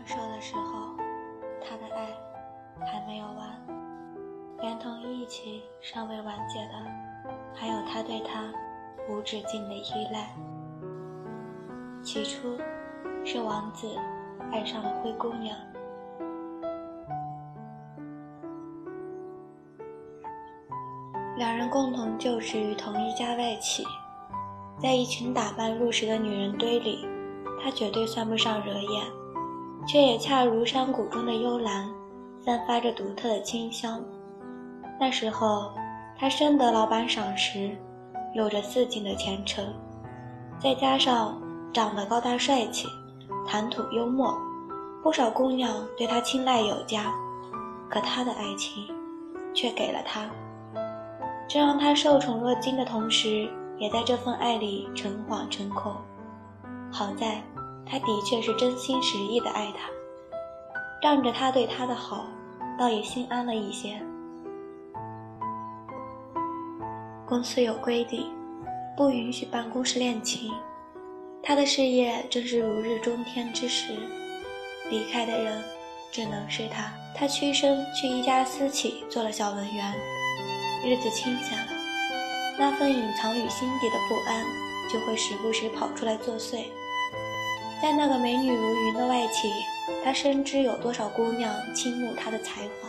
分手的时候，他的爱还没有完，连同一起尚未完结的，还有他对她无止境的依赖。起初，是王子爱上了灰姑娘，两人共同就职于同一家外企，在一群打扮入时的女人堆里，他绝对算不上惹眼，却也恰如山谷中的幽兰，散发着独特的清香。那时候，他深得老板赏识，有着似锦的前程，再加上。长得高大帅气，谈吐幽默，不少姑娘对他青睐有加。可他的爱情，却给了他，这让他受宠若惊的同时，也在这份爱里诚惶诚恐。好在，他的确是真心实意的爱他，仗着他对他的好，倒也心安了一些。公司有规定，不允许办公室恋情。他的事业正是如日中天之时，离开的人只能是他。他屈身去一家私企做了小文员，日子清闲了，那份隐藏于心底的不安就会时不时跑出来作祟。在那个美女如云的外企，他深知有多少姑娘倾慕他的才华。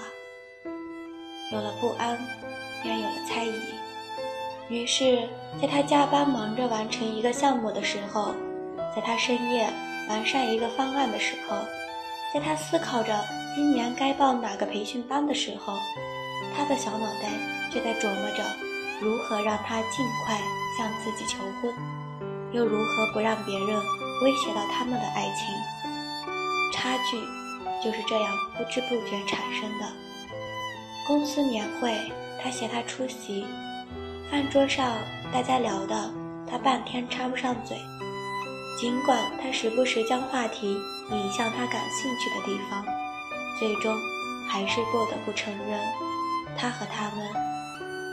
有了不安，便有了猜疑。于是，在他加班忙着完成一个项目的时候，在他深夜完善一个方案的时候，在他思考着今年该报哪个培训班的时候，他的小脑袋却在琢磨着如何让他尽快向自己求婚，又如何不让别人威胁到他们的爱情。差距就是这样不知不觉产生的。公司年会，他携他出席。饭桌上，大家聊的，他半天插不上嘴。尽管他时不时将话题引向他感兴趣的地方，最终还是不得不承认，他和他们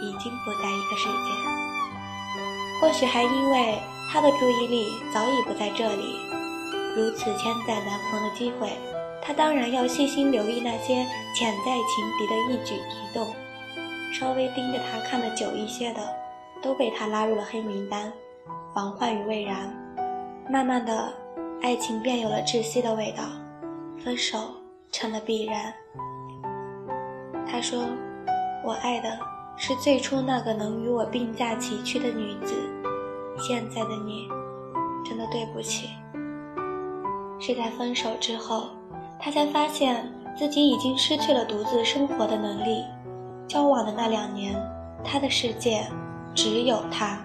已经不在一个世界。或许还因为他的注意力早已不在这里，如此千载难逢的机会，他当然要细心留意那些潜在情敌的一举一动。稍微盯着他看的久一些的，都被他拉入了黑名单，防患于未然。慢慢的，爱情便有了窒息的味道，分手成了必然。他说：“我爱的是最初那个能与我并驾齐驱的女子，现在的你，真的对不起。”是在分手之后，他才发现自己已经失去了独自生活的能力。交往的那两年，他的世界只有他。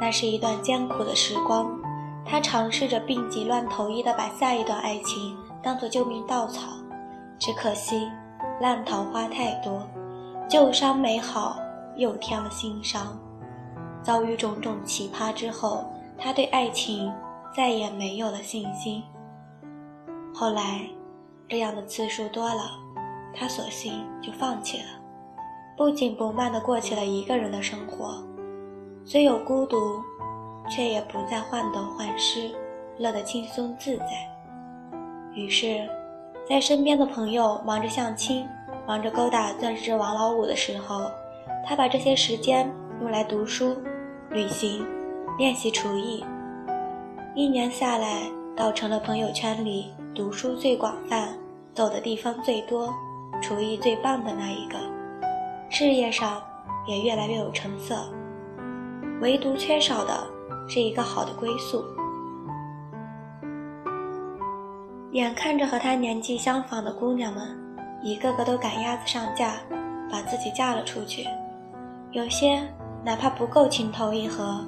那是一段艰苦的时光，他尝试着病急乱投医的把下一段爱情当作救命稻草，只可惜烂桃花太多，旧伤没好又添了新伤。遭遇种种奇葩之后，他对爱情再也没有了信心。后来，这样的次数多了，他索性就放弃了。不紧不慢地过起了一个人的生活，虽有孤独，却也不再患得患失，乐得轻松自在。于是，在身边的朋友忙着相亲、忙着勾搭钻石王老五的时候，他把这些时间用来读书、旅行、练习厨艺。一年下来，倒成了朋友圈里读书最广泛、走的地方最多、厨艺最棒的那一个。事业上也越来越有成色，唯独缺少的是一个好的归宿。眼看着和他年纪相仿的姑娘们，一个个都赶鸭子上架，把自己嫁了出去，有些哪怕不够情投意合，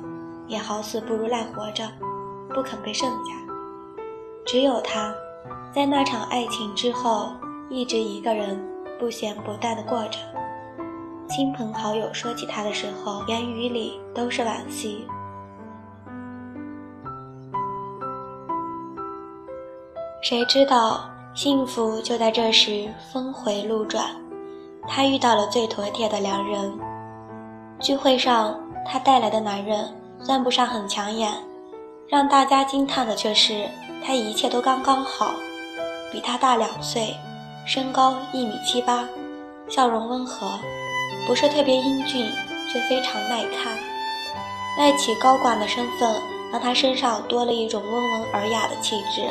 也好死不如赖活着，不肯被剩下。只有他，在那场爱情之后，一直一个人不咸不淡的过着。亲朋好友说起他的时候，言语里都是惋惜。谁知道幸福就在这时峰回路转，他遇到了最妥帖的良人。聚会上，他带来的男人算不上很抢眼，让大家惊叹的却是他一切都刚刚好，比他大两岁，身高一米七八，笑容温和，不是特别英俊，却非常耐看。外企高管的身份让他身上多了一种温文尔雅的气质。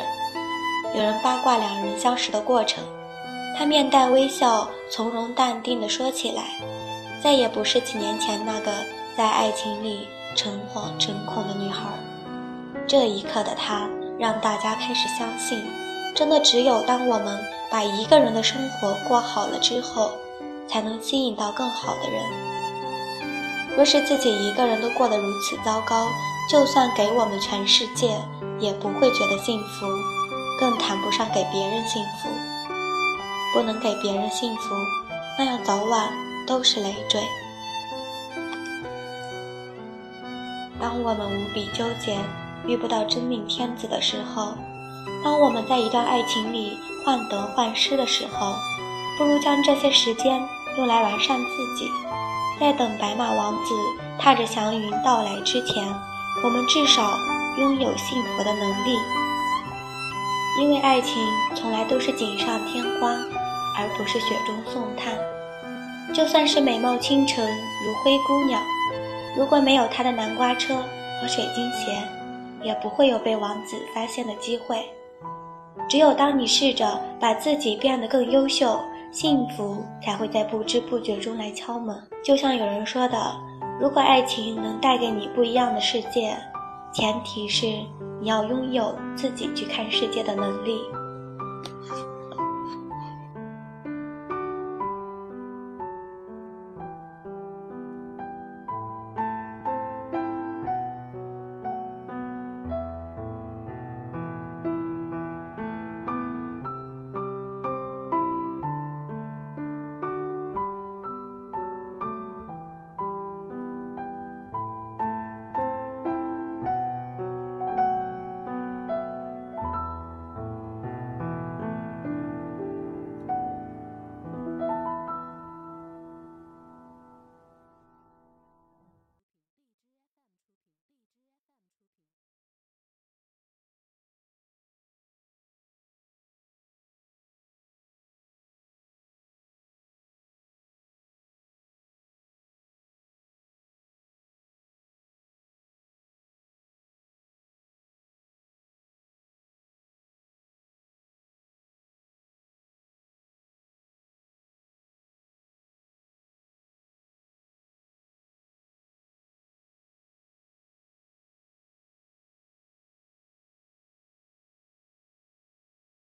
有人八卦两人相识的过程，他面带微笑，从容淡定地说起来，再也不是几年前那个在爱情里诚惶诚恐的女孩。这一刻的他，让大家开始相信。真的只有当我们把一个人的生活过好了之后，才能吸引到更好的人。若是自己一个人都过得如此糟糕，就算给我们全世界，也不会觉得幸福，更谈不上给别人幸福。不能给别人幸福，那样早晚都是累赘。当我们无比纠结，遇不到真命天子的时候。当我们在一段爱情里患得患失的时候，不如将这些时间用来完善自己。在等白马王子踏着祥云到来之前，我们至少拥有幸福的能力。因为爱情从来都是锦上添花，而不是雪中送炭。就算是美貌倾城如灰姑娘，如果没有她的南瓜车和水晶鞋，也不会有被王子发现的机会。只有当你试着把自己变得更优秀，幸福才会在不知不觉中来敲门。就像有人说的，如果爱情能带给你不一样的世界，前提是你要拥有自己去看世界的能力。